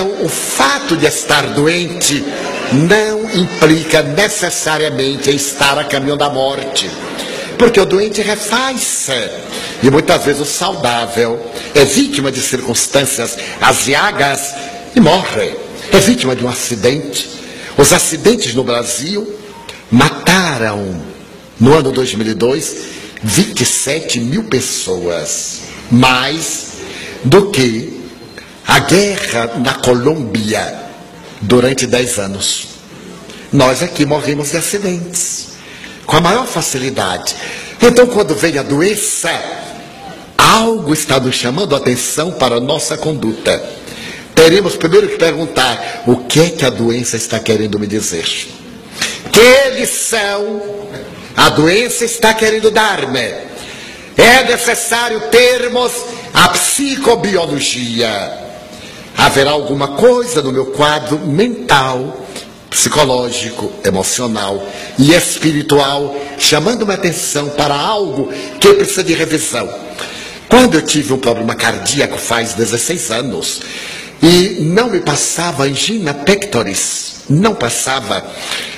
O fato de estar doente não implica necessariamente estar a caminho da morte. Porque o doente refaz-se. E muitas vezes o saudável é vítima de circunstâncias aziagas e morre. É vítima de um acidente. Os acidentes no Brasil mataram, no ano 2002, 27 mil pessoas. Mais do que a guerra na Colômbia durante 10 anos. Nós aqui morremos de acidentes com a maior facilidade. Então, quando vem a doença, algo está nos chamando a atenção para a nossa conduta. Teremos primeiro que perguntar: o que é que a doença está querendo me dizer? Que lição a doença está querendo dar-me? É necessário termos a psicobiologia. Haverá alguma coisa no meu quadro mental psicológico, emocional e espiritual, chamando uma atenção para algo que precisa de revisão. Quando eu tive um problema cardíaco faz 16 anos e não me passava angina pectoris, não passava.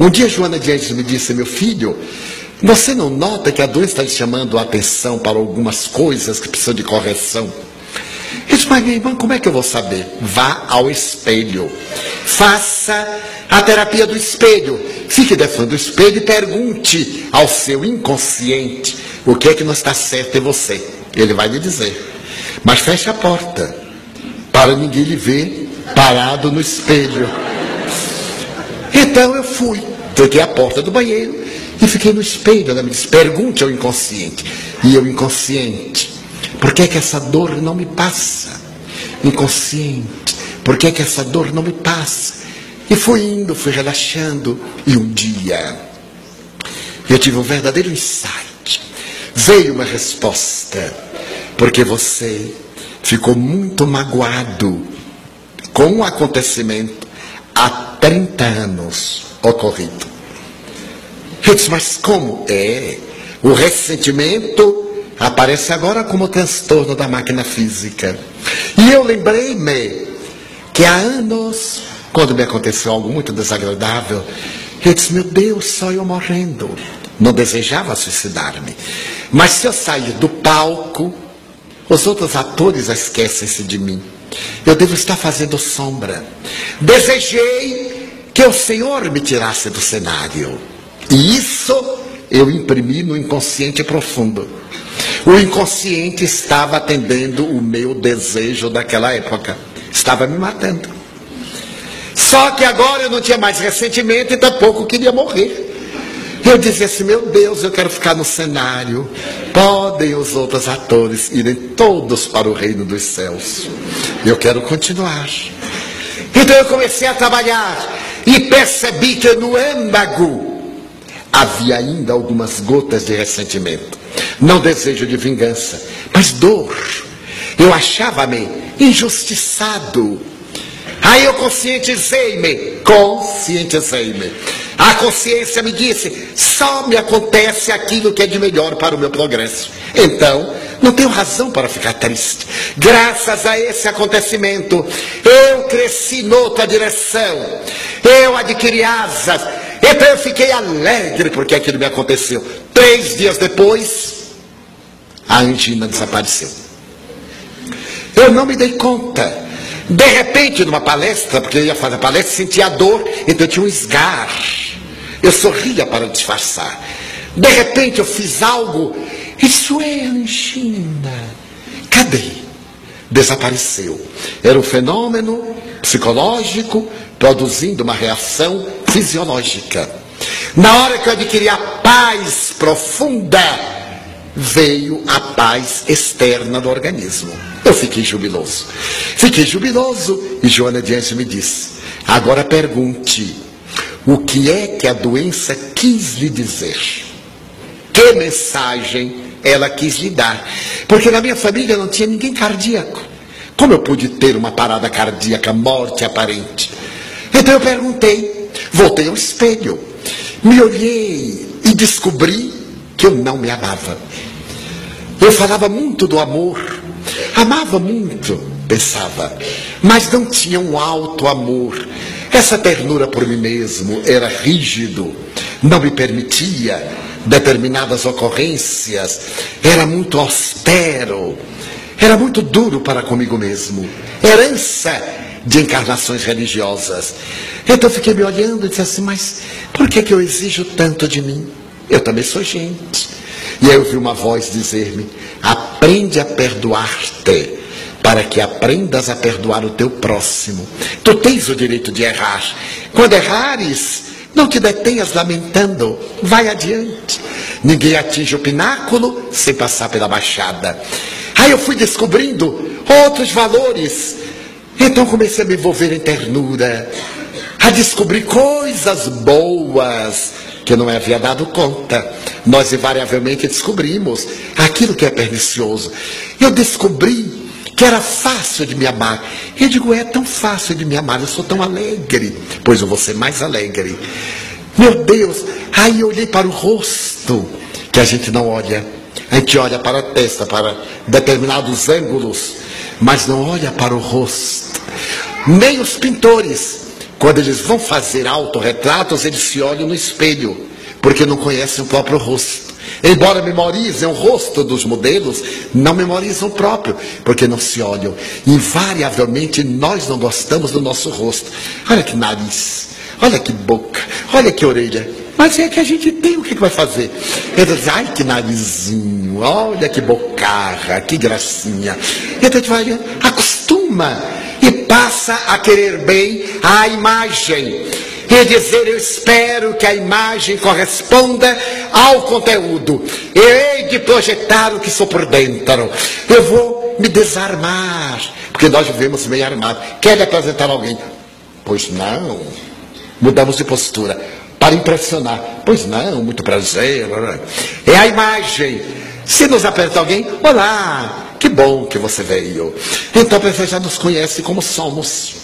Um dia Joana Diante me disse, meu filho, você não nota que a doença está lhe chamando a atenção para algumas coisas que precisam de correção? Disse, mas minha irmã, como é que eu vou saber? Vá ao espelho. Faça a terapia do espelho. Fique defendendo do espelho e pergunte ao seu inconsciente o que é que não está certo em você. Ele vai lhe dizer. Mas feche a porta para ninguém lhe ver parado no espelho. Então eu fui, toquei a porta do banheiro e fiquei no espelho. Ela me disse: pergunte ao inconsciente. E eu, inconsciente, por que, é que essa dor não me passa? Inconsciente, por que, é que essa dor não me passa? E fui indo, fui relaxando. E um dia eu tive um verdadeiro insight. Veio uma resposta. Porque você ficou muito magoado com um acontecimento há 30 anos ocorrido. Eu disse, mas como? É, o ressentimento aparece agora como transtorno da máquina física. E eu lembrei-me que há anos quando me aconteceu algo muito desagradável, eu disse: Meu Deus, só eu morrendo. Não desejava suicidar-me. Mas se eu sair do palco, os outros atores esquecem-se de mim. Eu devo estar fazendo sombra. Desejei que o Senhor me tirasse do cenário. E isso eu imprimi no inconsciente profundo. O inconsciente estava atendendo o meu desejo daquela época. Estava me matando. Só que agora eu não tinha mais ressentimento e tampouco queria morrer. Eu dizia assim: meu Deus, eu quero ficar no cenário. Podem os outros atores irem todos para o reino dos céus. Eu quero continuar. Então eu comecei a trabalhar e percebi que no âmago havia ainda algumas gotas de ressentimento. Não desejo de vingança, mas dor. Eu achava-me injustiçado Aí eu conscientizei-me, conscientizei-me. A consciência me disse: só me acontece aquilo que é de melhor para o meu progresso. Então, não tenho razão para ficar triste. Graças a esse acontecimento, eu cresci noutra direção. Eu adquiri asas. Então eu fiquei alegre porque aquilo me aconteceu. Três dias depois, a angina desapareceu. Eu não me dei conta. De repente, numa palestra, porque eu ia fazer palestra, sentia dor, então eu tinha um esgar. Eu sorria para disfarçar. De repente eu fiz algo, isso é angina. Cadê? Desapareceu. Era um fenômeno psicológico produzindo uma reação fisiológica. Na hora que eu adquiri a paz profunda, veio a paz externa do organismo. Eu fiquei jubiloso. Fiquei jubiloso e Joana Diante me disse: agora pergunte, o que é que a doença quis lhe dizer? Que mensagem ela quis lhe dar? Porque na minha família não tinha ninguém cardíaco. Como eu pude ter uma parada cardíaca, morte aparente? Então eu perguntei, voltei ao espelho, me olhei e descobri que eu não me amava. Eu falava muito do amor, amava muito, pensava, mas não tinha um alto amor. Essa ternura por mim mesmo era rígido, não me permitia determinadas ocorrências, era muito austero, era muito duro para comigo mesmo. Herança de encarnações religiosas. Então fiquei me olhando e disse assim, mas por que, que eu exijo tanto de mim? Eu também sou gente. E aí eu vi uma voz dizer-me: aprende a perdoar-te, para que aprendas a perdoar o teu próximo. Tu tens o direito de errar. Quando errares, não te detenhas lamentando, vai adiante. Ninguém atinge o pináculo sem passar pela baixada. Aí eu fui descobrindo outros valores. Então comecei a me envolver em ternura, a descobrir coisas boas que não havia dado conta. Nós invariavelmente descobrimos aquilo que é pernicioso. Eu descobri que era fácil de me amar. Eu digo, é tão fácil de me amar, eu sou tão alegre. Pois eu vou ser mais alegre. Meu Deus, aí eu olhei para o rosto, que a gente não olha. A gente olha para a testa, para determinados ângulos, mas não olha para o rosto. Nem os pintores quando eles vão fazer autorretratos, eles se olham no espelho, porque não conhecem o próprio rosto. Embora memorizem o rosto dos modelos, não memorizam o próprio, porque não se olham. Invariavelmente nós não gostamos do nosso rosto. Olha que nariz, olha que boca, olha que orelha. Mas é que a gente tem, o que, que vai fazer? Ele diz, ai que narizinho, olha que bocarra, que gracinha. E a gente vai, acostuma e passa a querer bem a imagem e dizer: Eu espero que a imagem corresponda ao conteúdo. Eu hei de projetar o que sou por dentro. Eu vou me desarmar, porque nós vivemos meio armados. Quer apresentar alguém? Pois não. Mudamos de postura para impressionar. Pois não, muito prazer. É a imagem. Se nos aperta alguém, olá, que bom que você veio. Então você já nos conhece como somos.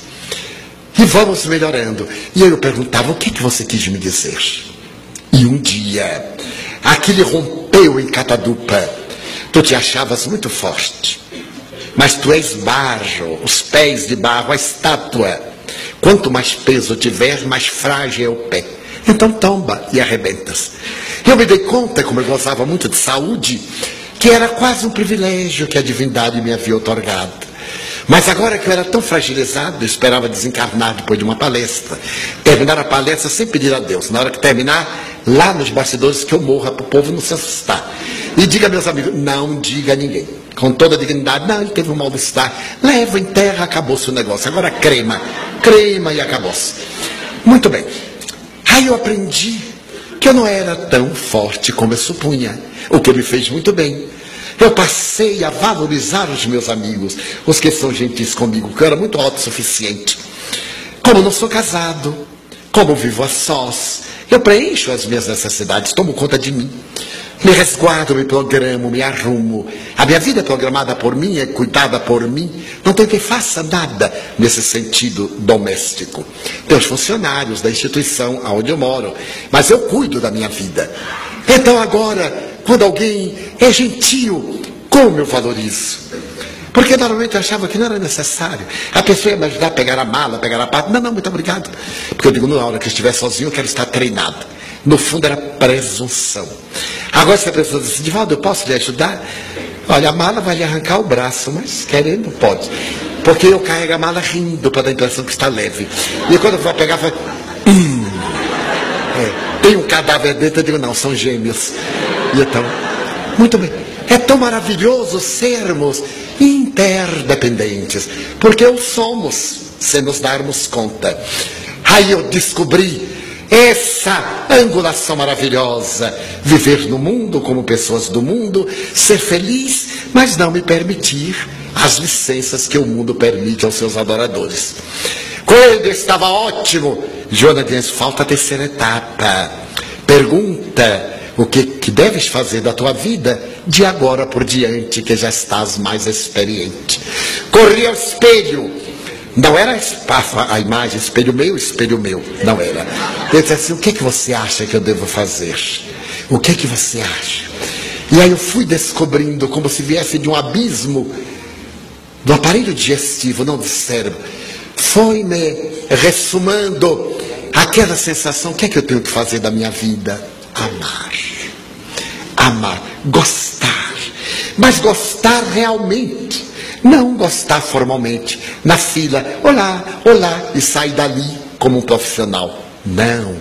E vamos melhorando. E eu perguntava: o que, que você quis me dizer? E um dia, aquele rompeu em catadupa. Tu te achavas muito forte. Mas tu és barro, os pés de barro, a estátua. Quanto mais peso tiver, mais frágil é o pé. Então tomba e arrebentas. Eu me dei conta, como eu gostava muito de saúde, que era quase um privilégio que a divindade me havia otorgado. Mas agora que eu era tão fragilizado, eu esperava desencarnar depois de uma palestra. Terminar a palestra sem pedir a Deus. Na hora que terminar, lá nos bastidores, que eu morra para o povo não se assustar. E diga, meus amigos, não diga a ninguém. Com toda a dignidade, não, ele teve um mal-estar. Leva, enterra, acabou-se o negócio. Agora crema, crema e acabou-se. Muito bem. Aí eu aprendi que eu não era tão forte como eu supunha, o que me fez muito bem. Eu passei a valorizar os meus amigos, os que são gentis comigo, que eu era muito autossuficiente. Como não sou casado, como vivo a sós, eu preencho as minhas necessidades, tomo conta de mim. Me resguardo, me programo, me arrumo. A minha vida é programada por mim, é cuidada por mim. Não tem quem faça nada nesse sentido doméstico. Tem os funcionários da instituição onde eu moro, mas eu cuido da minha vida. Então agora, quando alguém é gentil, como eu valorizo? Porque normalmente eu achava que não era necessário. A pessoa ia me ajudar a pegar a mala, pegar a parte. Não, não, muito obrigado. Porque eu digo, na hora que eu estiver sozinho, eu quero estar treinado. No fundo era presunção. Agora se a pessoa diz, Divaldo, eu posso lhe ajudar? Olha, a mala vai lhe arrancar o braço, mas querendo pode. Porque eu carrego a mala rindo para dar a impressão que está leve. E quando vou pegar, vai. Hum, é, tem um cadáver dentro, eu digo, não, são gêmeos. E então, muito bem. É tão maravilhoso sermos interdependentes, porque o somos, se nos darmos conta. Aí eu descobri essa angulação maravilhosa. Viver no mundo como pessoas do mundo, ser feliz, mas não me permitir as licenças que o mundo permite aos seus adoradores. Quando estava ótimo, Jonas diz: falta a terceira etapa. Pergunta o que, que deves fazer da tua vida de agora por diante, que já estás mais experiente. Corri ao espelho não era a imagem, espelho meu, espelho meu. Não era. Ele disse assim: o que, que você acha que eu devo fazer? O que, que você acha? E aí eu fui descobrindo, como se viesse de um abismo, do aparelho digestivo, não do cérebro, foi me ressumando aquela sensação: o que é que eu tenho que fazer da minha vida? Amar. Amar, gostar. Mas gostar realmente. Não gostar formalmente, na fila, olá, olá, e sair dali como um profissional. Não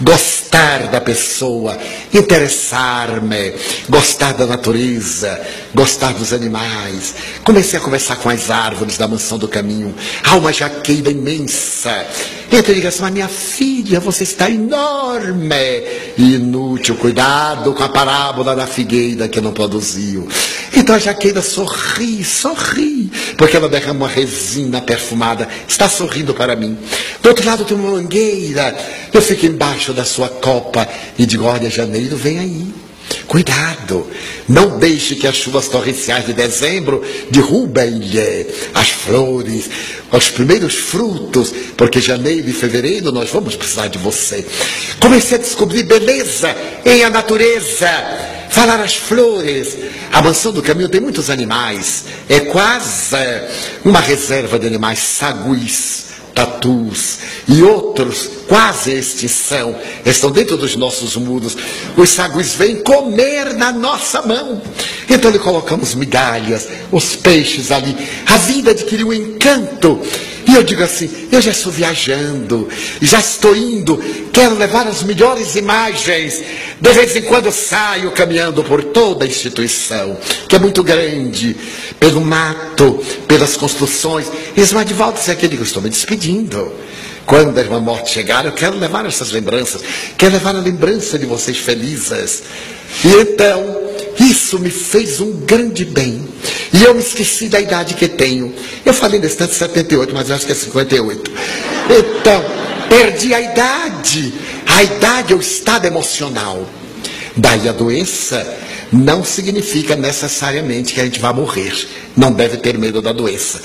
gostar da pessoa, interessar-me, gostar da natureza, gostar dos animais. Comecei a conversar com as árvores da mansão do caminho. Há uma jaqueira imensa. Entra e diga assim, mas minha filha, você está enorme. Inútil, cuidado com a parábola da figueira que não produziu. Então a jaqueira sorri, sorri, porque ela derrama uma resina perfumada, está sorrindo para mim. Do outro lado tem uma mangueira, eu fico embaixo da sua copa e digo: Olha, janeiro vem aí. Cuidado, não deixe que as chuvas torrenciais de dezembro derrubem-lhe as flores, os primeiros frutos, porque janeiro e fevereiro nós vamos precisar de você. Comecei a descobrir beleza em a natureza, falar as flores. A mansão do caminho tem muitos animais, é quase uma reserva de animais saguis tatus e outros quase extinção estão dentro dos nossos muros. Os saguis vêm comer na nossa mão. Então lhe colocamos migalhas, os peixes ali. A vida adquiriu um encanto. Eu digo assim: eu já estou viajando, já estou indo, quero levar as melhores imagens. De vez em quando saio caminhando por toda a instituição, que é muito grande, pelo mato, pelas construções. E Esmadivaldo disse aqui: eu estou me despedindo. Quando a irmã morte chegar, eu quero levar essas lembranças, quero levar a lembrança de vocês felizes. E então, isso me fez um grande bem. E eu me esqueci da idade que tenho. Eu falei nesse tanto 78, mas acho que é 58. Então, perdi a idade. A idade é o estado emocional. Daí a doença não significa necessariamente que a gente vai morrer. Não deve ter medo da doença.